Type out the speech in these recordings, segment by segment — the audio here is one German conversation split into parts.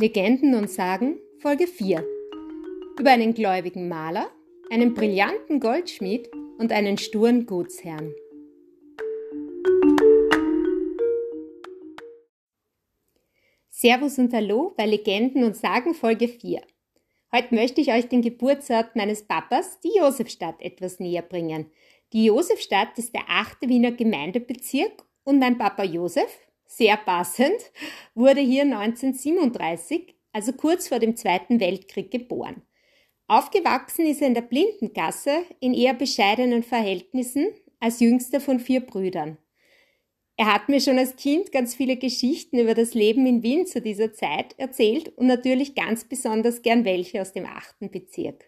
Legenden und Sagen Folge 4 über einen gläubigen Maler, einen brillanten Goldschmied und einen sturen Gutsherrn. Servus und Hallo bei Legenden und Sagen Folge 4. Heute möchte ich euch den Geburtsort meines Papas, die Josefstadt, etwas näher bringen. Die Josefstadt ist der achte Wiener Gemeindebezirk und mein Papa Josef, sehr passend, wurde hier 1937, also kurz vor dem Zweiten Weltkrieg, geboren. Aufgewachsen ist er in der Blindengasse in eher bescheidenen Verhältnissen als jüngster von vier Brüdern. Er hat mir schon als Kind ganz viele Geschichten über das Leben in Wien zu dieser Zeit erzählt und natürlich ganz besonders gern welche aus dem achten Bezirk.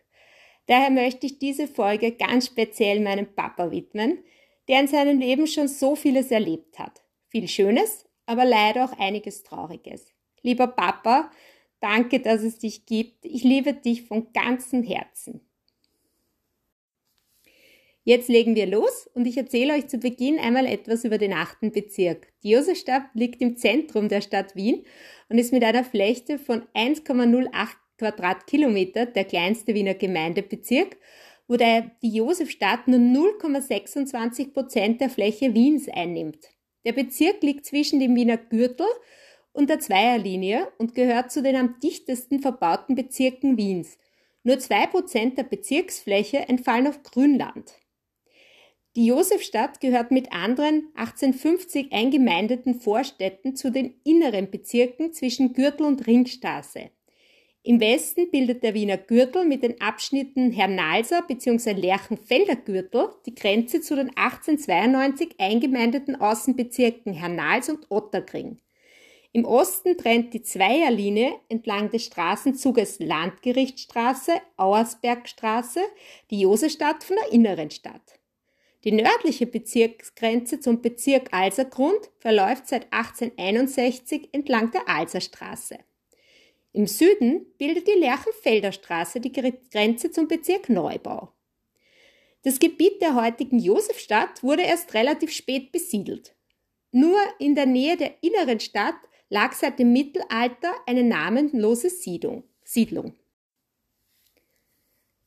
Daher möchte ich diese Folge ganz speziell meinem Papa widmen, der in seinem Leben schon so vieles erlebt hat. Viel Schönes, aber leider auch einiges Trauriges. Lieber Papa, danke, dass es dich gibt. Ich liebe dich von ganzem Herzen. Jetzt legen wir los und ich erzähle euch zu Beginn einmal etwas über den achten Bezirk. Die Josefstadt liegt im Zentrum der Stadt Wien und ist mit einer Fläche von 1,08 Quadratkilometer der kleinste Wiener Gemeindebezirk, wo die Josefstadt nur 0,26 Prozent der Fläche Wiens einnimmt. Der Bezirk liegt zwischen dem Wiener Gürtel und der Zweierlinie und gehört zu den am dichtesten verbauten Bezirken Wiens. Nur zwei Prozent der Bezirksfläche entfallen auf Grünland. Die Josefstadt gehört mit anderen 1850 eingemeindeten Vorstädten zu den inneren Bezirken zwischen Gürtel und Ringstraße. Im Westen bildet der Wiener Gürtel mit den Abschnitten Hernalser bzw. Lerchenfelder Gürtel die Grenze zu den 1892 eingemeindeten Außenbezirken Hernals und Otterkring. Im Osten trennt die Zweierlinie entlang des Straßenzuges Landgerichtsstraße, Auersbergstraße die Josestadt von der inneren Stadt. Die nördliche Bezirksgrenze zum Bezirk Alsergrund verläuft seit 1861 entlang der Alserstraße. Im Süden bildet die Lerchenfelder Straße die Grenze zum Bezirk Neubau. Das Gebiet der heutigen Josefstadt wurde erst relativ spät besiedelt. Nur in der Nähe der inneren Stadt lag seit dem Mittelalter eine namenlose Siedlung.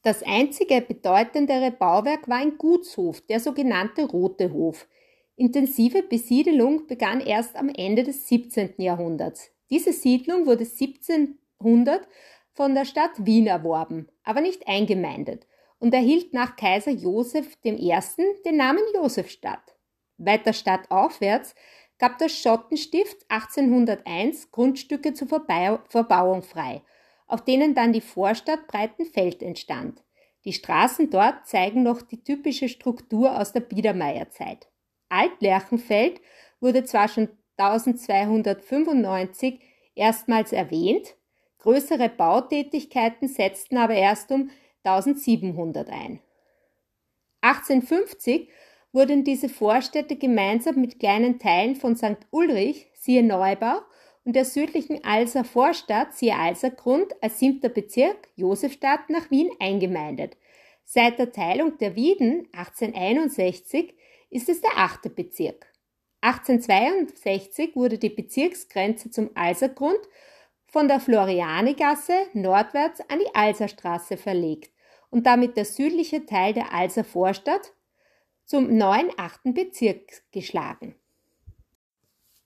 Das einzige bedeutendere Bauwerk war ein Gutshof, der sogenannte Rote Hof. Intensive Besiedelung begann erst am Ende des 17. Jahrhunderts. Diese Siedlung wurde 1700 von der Stadt Wien erworben, aber nicht eingemeindet und erhielt nach Kaiser Joseph I. den Namen Josefstadt. Weiter stadtaufwärts gab das Schottenstift 1801 Grundstücke zur Verbauung frei, auf denen dann die Vorstadt Breitenfeld entstand. Die Straßen dort zeigen noch die typische Struktur aus der Biedermeierzeit. Altlerchenfeld wurde zwar schon 1295 erstmals erwähnt, größere Bautätigkeiten setzten aber erst um 1700 ein. 1850 wurden diese Vorstädte gemeinsam mit kleinen Teilen von St. Ulrich, siehe Neubau, und der südlichen Alser Vorstadt, siehe Alsergrund, als siebter Bezirk, Josefstadt, nach Wien eingemeindet. Seit der Teilung der Wieden 1861 ist es der achte Bezirk. 1862 wurde die Bezirksgrenze zum Alsergrund von der Florianigasse nordwärts an die Alserstraße verlegt und damit der südliche Teil der Alser Vorstadt zum neuen achten Bezirk geschlagen.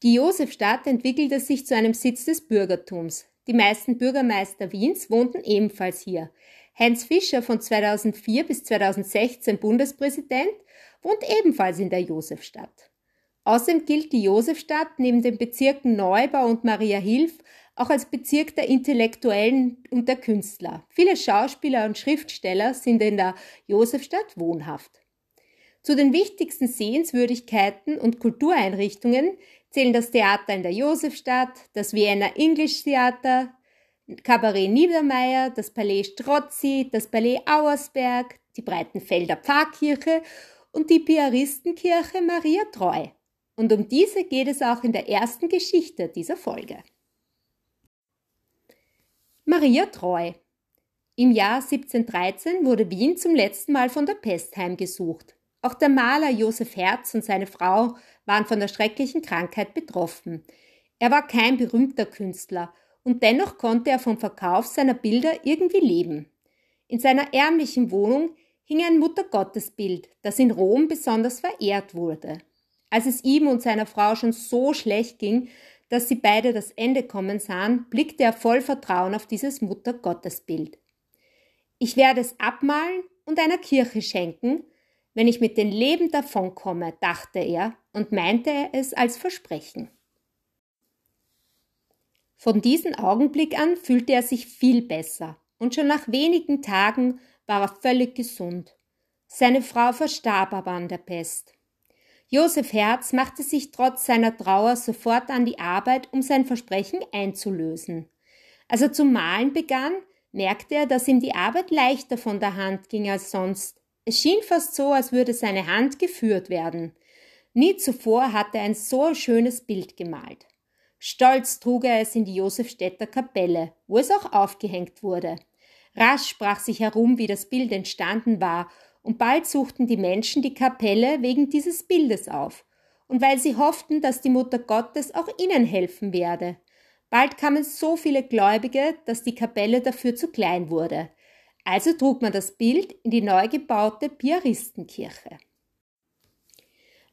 Die Josefstadt entwickelte sich zu einem Sitz des Bürgertums. Die meisten Bürgermeister Wiens wohnten ebenfalls hier. Heinz Fischer von 2004 bis 2016 Bundespräsident wohnt ebenfalls in der Josefstadt. Außerdem gilt die Josefstadt neben den Bezirken Neubau und Maria Hilf auch als Bezirk der Intellektuellen und der Künstler. Viele Schauspieler und Schriftsteller sind in der Josefstadt wohnhaft. Zu den wichtigsten Sehenswürdigkeiten und Kultureinrichtungen zählen das Theater in der Josefstadt, das Vienna English Theater, Kabarett Niedermeyer, das Palais Strozzi, das Palais Auersberg, die Breitenfelder Pfarrkirche und die Piaristenkirche Maria Treu. Und um diese geht es auch in der ersten Geschichte dieser Folge. Maria Treu. Im Jahr 1713 wurde Wien zum letzten Mal von der Pest heimgesucht. Auch der Maler Josef Herz und seine Frau waren von der schrecklichen Krankheit betroffen. Er war kein berühmter Künstler und dennoch konnte er vom Verkauf seiner Bilder irgendwie leben. In seiner ärmlichen Wohnung hing ein Muttergottesbild, das in Rom besonders verehrt wurde. Als es ihm und seiner Frau schon so schlecht ging, dass sie beide das Ende kommen sahen, blickte er voll Vertrauen auf dieses Muttergottesbild. Ich werde es abmalen und einer Kirche schenken, wenn ich mit den Leben davonkomme, dachte er und meinte es als Versprechen. Von diesem Augenblick an fühlte er sich viel besser und schon nach wenigen Tagen war er völlig gesund. Seine Frau verstarb aber an der Pest. Josef Herz machte sich trotz seiner Trauer sofort an die Arbeit, um sein Versprechen einzulösen. Als er zum Malen begann, merkte er, dass ihm die Arbeit leichter von der Hand ging als sonst. Es schien fast so, als würde seine Hand geführt werden. Nie zuvor hatte er ein so schönes Bild gemalt. Stolz trug er es in die Josefstädter Kapelle, wo es auch aufgehängt wurde. Rasch sprach sich herum, wie das Bild entstanden war und bald suchten die Menschen die Kapelle wegen dieses Bildes auf, und weil sie hofften, dass die Mutter Gottes auch ihnen helfen werde. Bald kamen so viele Gläubige, dass die Kapelle dafür zu klein wurde. Also trug man das Bild in die neu gebaute Piaristenkirche.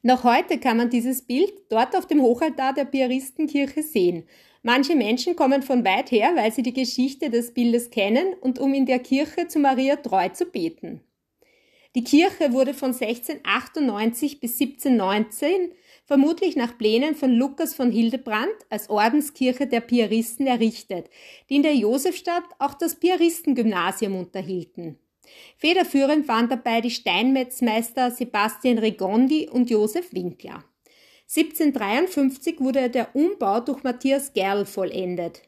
Noch heute kann man dieses Bild dort auf dem Hochaltar der Piaristenkirche sehen. Manche Menschen kommen von weit her, weil sie die Geschichte des Bildes kennen und um in der Kirche zu Maria treu zu beten. Die Kirche wurde von 1698 bis 1719 vermutlich nach Plänen von Lukas von Hildebrand als Ordenskirche der Piaristen errichtet, die in der Josefstadt auch das Piaristengymnasium unterhielten. Federführend waren dabei die Steinmetzmeister Sebastian Regondi und Josef Winkler. 1753 wurde der Umbau durch Matthias Gerl vollendet.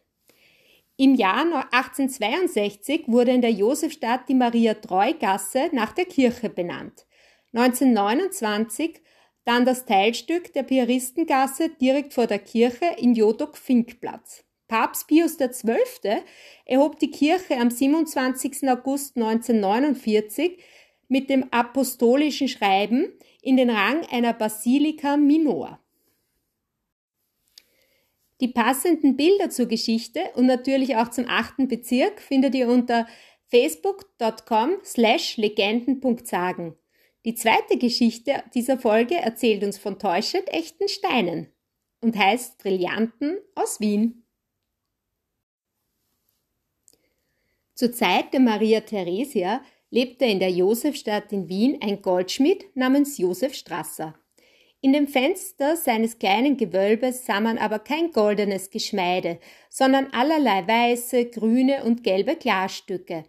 Im Jahr 1862 wurde in der Josefstadt die Maria-Treu-Gasse nach der Kirche benannt. 1929 dann das Teilstück der Piaristengasse direkt vor der Kirche in Jodok-Finkplatz. Papst Pius XII. erhob die Kirche am 27. August 1949 mit dem apostolischen Schreiben in den Rang einer Basilika Minor. Die passenden Bilder zur Geschichte und natürlich auch zum achten Bezirk findet ihr unter facebook.com slash legenden.sagen. Die zweite Geschichte dieser Folge erzählt uns von täuschend echten Steinen und heißt Brillanten aus Wien. Zur Zeit der Maria Theresia lebte in der Josefstadt in Wien ein Goldschmied namens Josef Strasser. In dem Fenster seines kleinen Gewölbes sah man aber kein goldenes Geschmeide, sondern allerlei weiße, grüne und gelbe Glasstücke.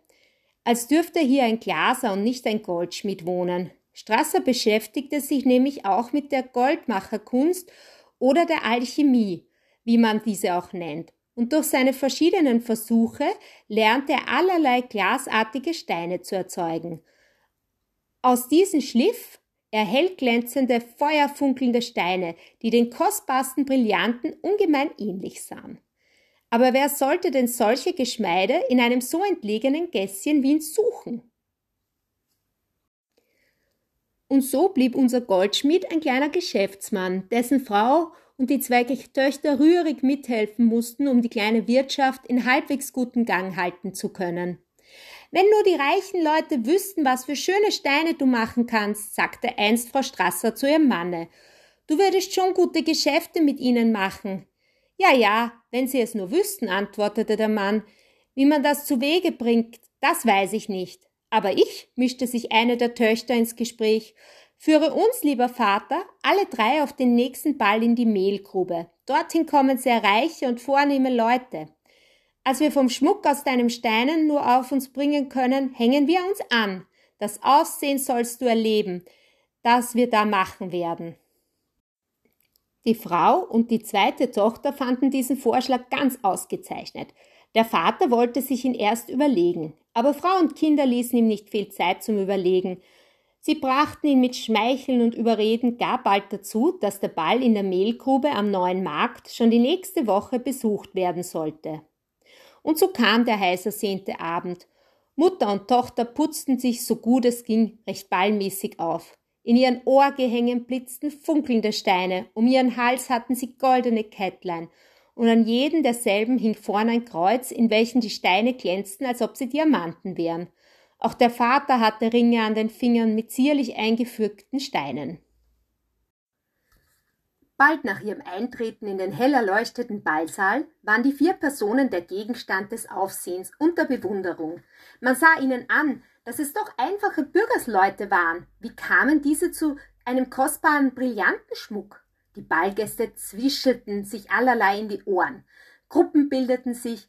Als dürfte hier ein Glaser und nicht ein Goldschmied wohnen. Strasser beschäftigte sich nämlich auch mit der Goldmacherkunst oder der Alchemie, wie man diese auch nennt. Und durch seine verschiedenen Versuche lernte er allerlei glasartige Steine zu erzeugen. Aus diesen schliff er hellglänzende, feuerfunkelnde Steine, die den kostbarsten Brillanten ungemein ähnlich sahen. Aber wer sollte denn solche Geschmeide in einem so entlegenen Gässchen Wien suchen? Und so blieb unser Goldschmied ein kleiner Geschäftsmann, dessen Frau und die zwei Töchter rührig mithelfen mussten, um die kleine Wirtschaft in halbwegs guten Gang halten zu können. Wenn nur die reichen Leute wüssten, was für schöne Steine du machen kannst, sagte einst Frau Strasser zu ihrem Manne. Du würdest schon gute Geschäfte mit ihnen machen. Ja, ja, wenn sie es nur wüssten, antwortete der Mann. Wie man das zu Wege bringt, das weiß ich nicht. Aber ich, mischte sich eine der Töchter ins Gespräch, führe uns, lieber Vater, alle drei auf den nächsten Ball in die Mehlgrube. Dorthin kommen sehr reiche und vornehme Leute. Als wir vom Schmuck aus deinem Steinen nur auf uns bringen können, hängen wir uns an. Das Aussehen sollst du erleben, das wir da machen werden. Die Frau und die zweite Tochter fanden diesen Vorschlag ganz ausgezeichnet. Der Vater wollte sich ihn erst überlegen, aber Frau und Kinder ließen ihm nicht viel Zeit zum Überlegen. Sie brachten ihn mit Schmeicheln und Überreden gar bald dazu, dass der Ball in der Mehlgrube am neuen Markt schon die nächste Woche besucht werden sollte. Und so kam der heiß ersehnte Abend. Mutter und Tochter putzten sich so gut es ging recht ballmäßig auf. In ihren Ohrgehängen blitzten funkelnde Steine, um ihren Hals hatten sie goldene Kettlein, und an jedem derselben hing vorn ein Kreuz, in welchen die Steine glänzten, als ob sie Diamanten wären. Auch der Vater hatte Ringe an den Fingern mit zierlich eingefügten Steinen. Bald nach ihrem Eintreten in den hell erleuchteten Ballsaal waren die vier Personen der Gegenstand des Aufsehens und der Bewunderung. Man sah ihnen an, dass es doch einfache Bürgersleute waren. Wie kamen diese zu einem kostbaren Brillantenschmuck? Die Ballgäste zwischelten sich allerlei in die Ohren. Gruppen bildeten sich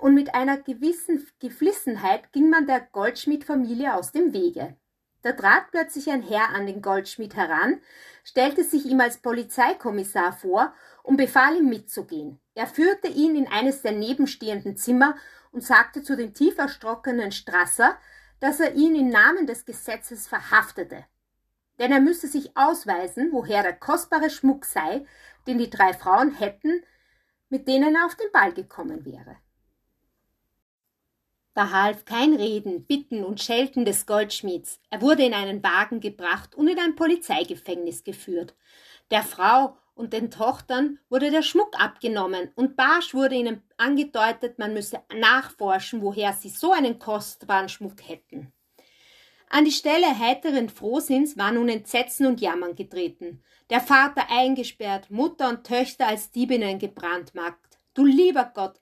und mit einer gewissen Geflissenheit ging man der Goldschmiedfamilie aus dem Wege. Da trat plötzlich ein Herr an den Goldschmied heran, stellte sich ihm als Polizeikommissar vor und befahl ihm mitzugehen. Er führte ihn in eines der nebenstehenden Zimmer und sagte zu dem tief erschrockenen Strasser, dass er ihn im Namen des Gesetzes verhaftete denn er müsse sich ausweisen, woher der kostbare Schmuck sei, den die drei Frauen hätten, mit denen er auf den Ball gekommen wäre. Da half kein Reden, Bitten und Schelten des Goldschmieds. Er wurde in einen Wagen gebracht und in ein Polizeigefängnis geführt. Der Frau und den Tochtern wurde der Schmuck abgenommen und barsch wurde ihnen angedeutet, man müsse nachforschen, woher sie so einen kostbaren Schmuck hätten. An die Stelle heiteren Frohsinns war nun Entsetzen und Jammern getreten. Der Vater eingesperrt, Mutter und Töchter als Diebinnen gebrandmarkt. Du lieber Gott,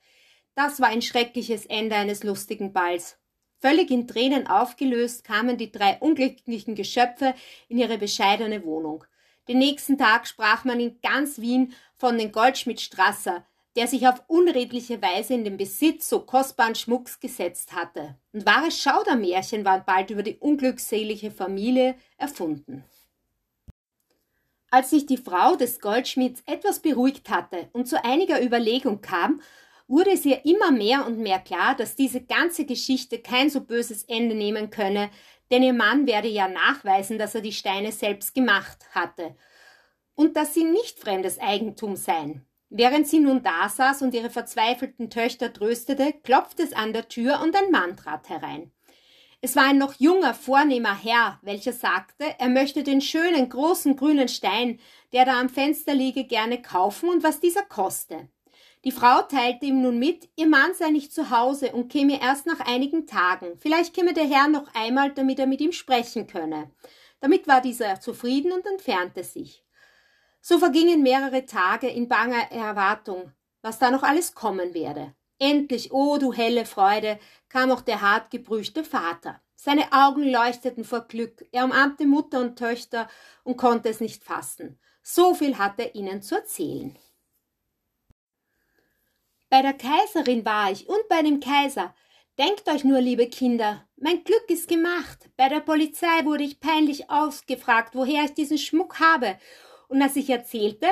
das war ein schreckliches Ende eines lustigen Balls. Völlig in Tränen aufgelöst kamen die drei unglücklichen Geschöpfe in ihre bescheidene Wohnung. Den nächsten Tag sprach man in ganz Wien von den Goldschmidt-Strasser, der sich auf unredliche Weise in den Besitz so kostbaren Schmucks gesetzt hatte. Und wahre Schaudermärchen waren bald über die unglückselige Familie erfunden. Als sich die Frau des Goldschmieds etwas beruhigt hatte und zu einiger Überlegung kam, wurde es ihr immer mehr und mehr klar, dass diese ganze Geschichte kein so böses Ende nehmen könne, denn ihr Mann werde ja nachweisen, dass er die Steine selbst gemacht hatte und dass sie nicht fremdes Eigentum seien. Während sie nun dasaß und ihre verzweifelten Töchter tröstete, klopfte es an der Tür und ein Mann trat herein. Es war ein noch junger, vornehmer Herr, welcher sagte, er möchte den schönen, großen, grünen Stein, der da am Fenster liege, gerne kaufen und was dieser koste. Die Frau teilte ihm nun mit, ihr Mann sei nicht zu Hause und käme erst nach einigen Tagen. Vielleicht käme der Herr noch einmal, damit er mit ihm sprechen könne. Damit war dieser zufrieden und entfernte sich. So vergingen mehrere Tage in banger Erwartung, was da noch alles kommen werde. Endlich, o oh, du helle Freude, kam auch der hartgeprüfte Vater. Seine Augen leuchteten vor Glück, er umarmte Mutter und Töchter und konnte es nicht fassen. So viel hatte er ihnen zu erzählen. Bei der Kaiserin war ich und bei dem Kaiser. Denkt euch nur, liebe Kinder, mein Glück ist gemacht. Bei der Polizei wurde ich peinlich ausgefragt, woher ich diesen Schmuck habe, und als ich erzählte,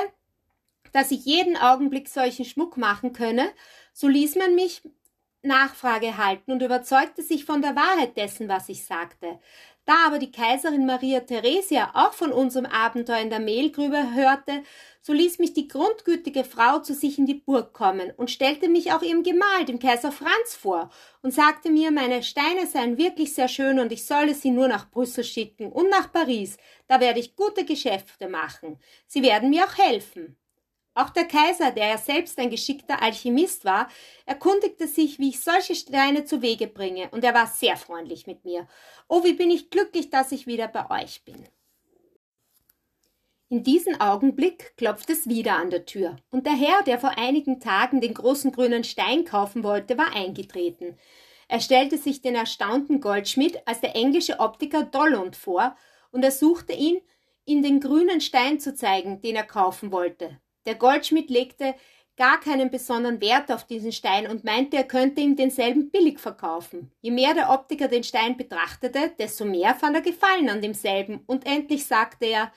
dass ich jeden Augenblick solchen Schmuck machen könne, so ließ man mich Nachfrage halten und überzeugte sich von der Wahrheit dessen, was ich sagte. Da aber die Kaiserin Maria Theresia auch von unserem Abenteuer in der Mehlgrübe hörte, so ließ mich die grundgütige Frau zu sich in die Burg kommen und stellte mich auch ihrem Gemahl, dem Kaiser Franz, vor und sagte mir, meine Steine seien wirklich sehr schön und ich solle sie nur nach Brüssel schicken und nach Paris, da werde ich gute Geschäfte machen. Sie werden mir auch helfen. Auch der Kaiser, der ja selbst ein geschickter Alchemist war, erkundigte sich, wie ich solche Steine zu Wege bringe, und er war sehr freundlich mit mir. Oh, wie bin ich glücklich, dass ich wieder bei euch bin. In diesem Augenblick klopft es wieder an der Tür, und der Herr, der vor einigen Tagen den großen grünen Stein kaufen wollte, war eingetreten. Er stellte sich den erstaunten Goldschmied als der englische Optiker Dollond vor und ersuchte ihn, ihm den grünen Stein zu zeigen, den er kaufen wollte. Der Goldschmied legte gar keinen besonderen Wert auf diesen Stein und meinte, er könnte ihm denselben billig verkaufen. Je mehr der Optiker den Stein betrachtete, desto mehr fand er Gefallen an demselben, und endlich sagte er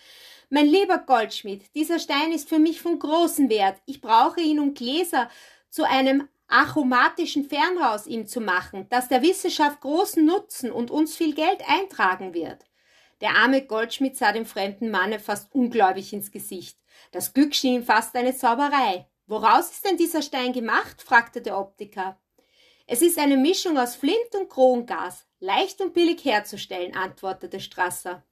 Mein lieber Goldschmied, dieser Stein ist für mich von großem Wert. Ich brauche ihn, um Gläser zu einem aromatischen Fernrohr ihm zu machen, das der Wissenschaft großen Nutzen und uns viel Geld eintragen wird. Der arme Goldschmied sah dem fremden Manne fast ungläubig ins Gesicht. Das Glück schien fast eine Zauberei. Woraus ist denn dieser Stein gemacht? fragte der Optiker. Es ist eine Mischung aus Flint und Krongas, leicht und billig herzustellen, antwortete Strasser.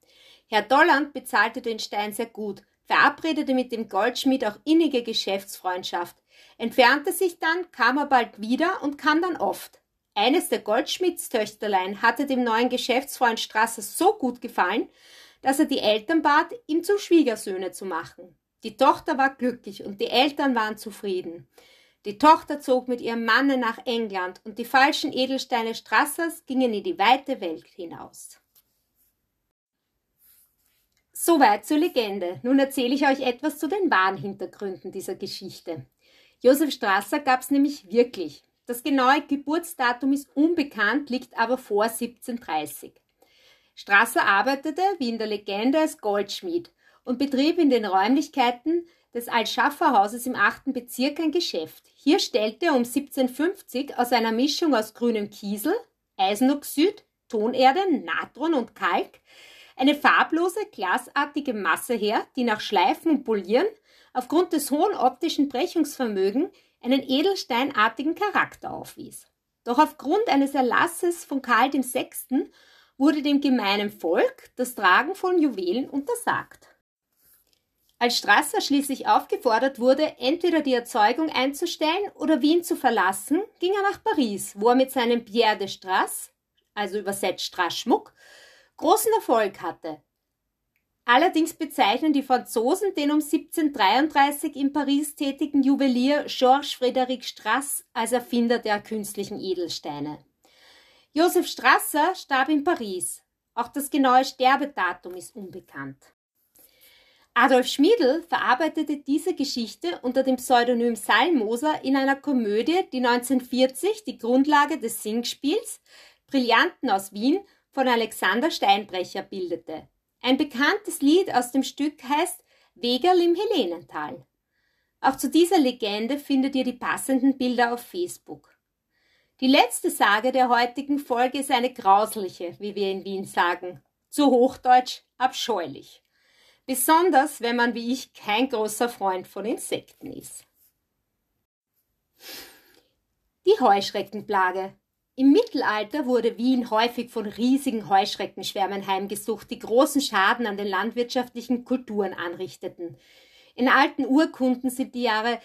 Herr Dolland bezahlte den Stein sehr gut, verabredete mit dem Goldschmied auch innige Geschäftsfreundschaft. entfernte sich dann, kam er bald wieder und kam dann oft. Eines der Goldschmiedstöchterlein hatte dem neuen Geschäftsfreund Strasser so gut gefallen, dass er die Eltern bat, ihm zum Schwiegersöhne zu machen. Die Tochter war glücklich und die Eltern waren zufrieden. Die Tochter zog mit ihrem Manne nach England und die falschen Edelsteine Strassers gingen in die weite Welt hinaus. Soweit zur Legende. Nun erzähle ich euch etwas zu den wahren Hintergründen dieser Geschichte. Josef Strasser gab es nämlich wirklich. Das genaue Geburtsdatum ist unbekannt, liegt aber vor 1730. Strasser arbeitete, wie in der Legende, als Goldschmied und betrieb in den Räumlichkeiten des Altschafferhauses im 8. Bezirk ein Geschäft. Hier stellte er um 1750 aus einer Mischung aus grünem Kiesel, Eisenoxid, Tonerde, Natron und Kalk eine farblose, glasartige Masse her, die nach Schleifen und Polieren aufgrund des hohen optischen Brechungsvermögens einen edelsteinartigen Charakter aufwies. Doch aufgrund eines Erlasses von Karl VI. wurde dem gemeinen Volk das Tragen von Juwelen untersagt. Als Strasser schließlich aufgefordert wurde, entweder die Erzeugung einzustellen oder Wien zu verlassen, ging er nach Paris, wo er mit seinem Pierre de Strass, also übersetzt Strassschmuck, großen Erfolg hatte. Allerdings bezeichnen die Franzosen den um 1733 in Paris tätigen Juwelier Georges Frédéric Strass als Erfinder der künstlichen Edelsteine. Josef Strasser starb in Paris. Auch das genaue Sterbedatum ist unbekannt. Adolf Schmiedl verarbeitete diese Geschichte unter dem Pseudonym Salmoser in einer Komödie, die 1940 die Grundlage des Singspiels Brillanten aus Wien von Alexander Steinbrecher bildete. Ein bekanntes Lied aus dem Stück heißt Wegerl im Helenental. Auch zu dieser Legende findet ihr die passenden Bilder auf Facebook. Die letzte Sage der heutigen Folge ist eine grausliche, wie wir in Wien sagen. Zu Hochdeutsch abscheulich. Besonders, wenn man wie ich kein großer Freund von Insekten ist. Die Heuschreckenplage. Im Mittelalter wurde Wien häufig von riesigen Heuschreckenschwärmen heimgesucht, die großen Schaden an den landwirtschaftlichen Kulturen anrichteten. In alten Urkunden sind die Jahre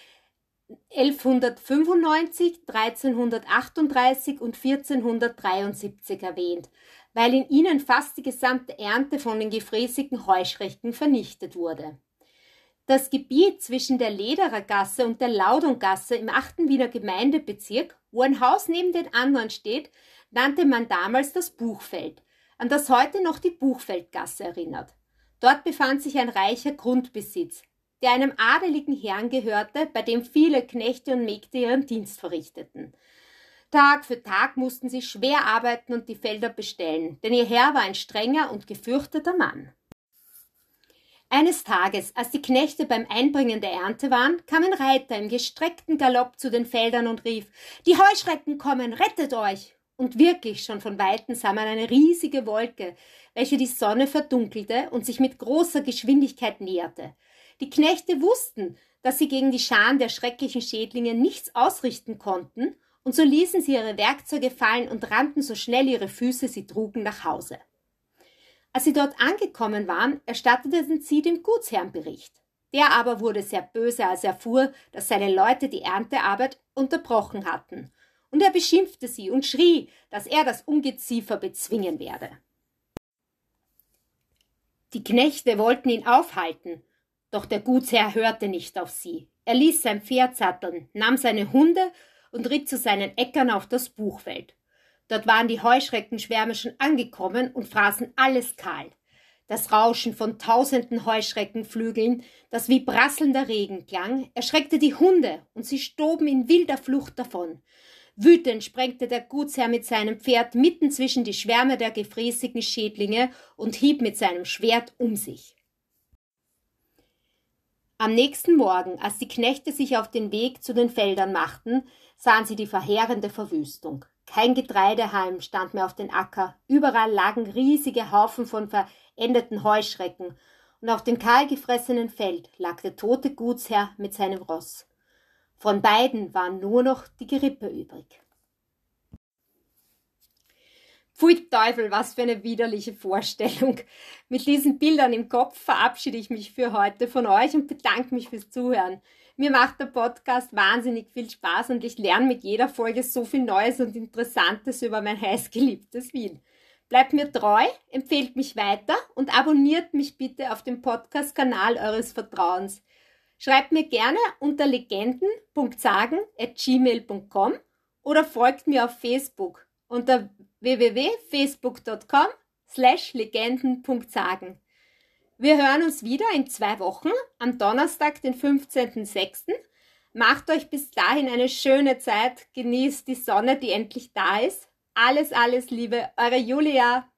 1195, 1338 und 1473 erwähnt, weil in ihnen fast die gesamte Ernte von den gefräßigen Heuschrecken vernichtet wurde. Das Gebiet zwischen der Lederergasse und der Laudongasse im 8. Wiener Gemeindebezirk, wo ein Haus neben den anderen steht, nannte man damals das Buchfeld, an das heute noch die Buchfeldgasse erinnert. Dort befand sich ein reicher Grundbesitz, der einem adeligen Herrn gehörte, bei dem viele Knechte und Mägde ihren Dienst verrichteten. Tag für Tag mussten sie schwer arbeiten und die Felder bestellen, denn ihr Herr war ein strenger und gefürchteter Mann. Eines Tages, als die Knechte beim Einbringen der Ernte waren, kam ein Reiter im gestreckten Galopp zu den Feldern und rief Die Heuschrecken kommen, rettet euch. Und wirklich schon von weitem sah man eine riesige Wolke, welche die Sonne verdunkelte und sich mit großer Geschwindigkeit näherte. Die Knechte wussten, dass sie gegen die Scharen der schrecklichen Schädlinge nichts ausrichten konnten, und so ließen sie ihre Werkzeuge fallen und rannten so schnell ihre Füße sie trugen nach Hause. Als sie dort angekommen waren, erstatteten sie dem Gutsherrn Bericht. Der aber wurde sehr böse, als er erfuhr, dass seine Leute die Erntearbeit unterbrochen hatten. Und er beschimpfte sie und schrie, dass er das Ungeziefer bezwingen werde. Die Knechte wollten ihn aufhalten, doch der Gutsherr hörte nicht auf sie. Er ließ sein Pferd satteln, nahm seine Hunde und ritt zu seinen Äckern auf das Buchfeld. Dort waren die Heuschreckenschwärme schon angekommen und fraßen alles kahl. Das Rauschen von tausenden Heuschreckenflügeln, das wie prasselnder Regen klang, erschreckte die Hunde und sie stoben in wilder Flucht davon. Wütend sprengte der Gutsherr mit seinem Pferd mitten zwischen die Schwärme der gefräßigen Schädlinge und hieb mit seinem Schwert um sich. Am nächsten Morgen, als die Knechte sich auf den Weg zu den Feldern machten, sahen sie die verheerende Verwüstung. Kein Getreidehalm stand mehr auf den Acker, überall lagen riesige Haufen von verendeten Heuschrecken, und auf dem kahlgefressenen Feld lag der tote Gutsherr mit seinem Ross. Von beiden waren nur noch die Gerippe übrig. Pfui Teufel, was für eine widerliche Vorstellung. Mit diesen Bildern im Kopf verabschiede ich mich für heute von euch und bedanke mich fürs Zuhören. Mir macht der Podcast wahnsinnig viel Spaß und ich lerne mit jeder Folge so viel Neues und Interessantes über mein heißgeliebtes Wien. Bleibt mir treu, empfehlt mich weiter und abonniert mich bitte auf dem Podcast-Kanal eures Vertrauens. Schreibt mir gerne unter legenden.sagen.gmail.com oder folgt mir auf Facebook unter www.facebook.com slash legenden.sagen. Wir hören uns wieder in zwei Wochen am Donnerstag, den 15.06. Macht euch bis dahin eine schöne Zeit, genießt die Sonne, die endlich da ist. Alles, alles Liebe, eure Julia.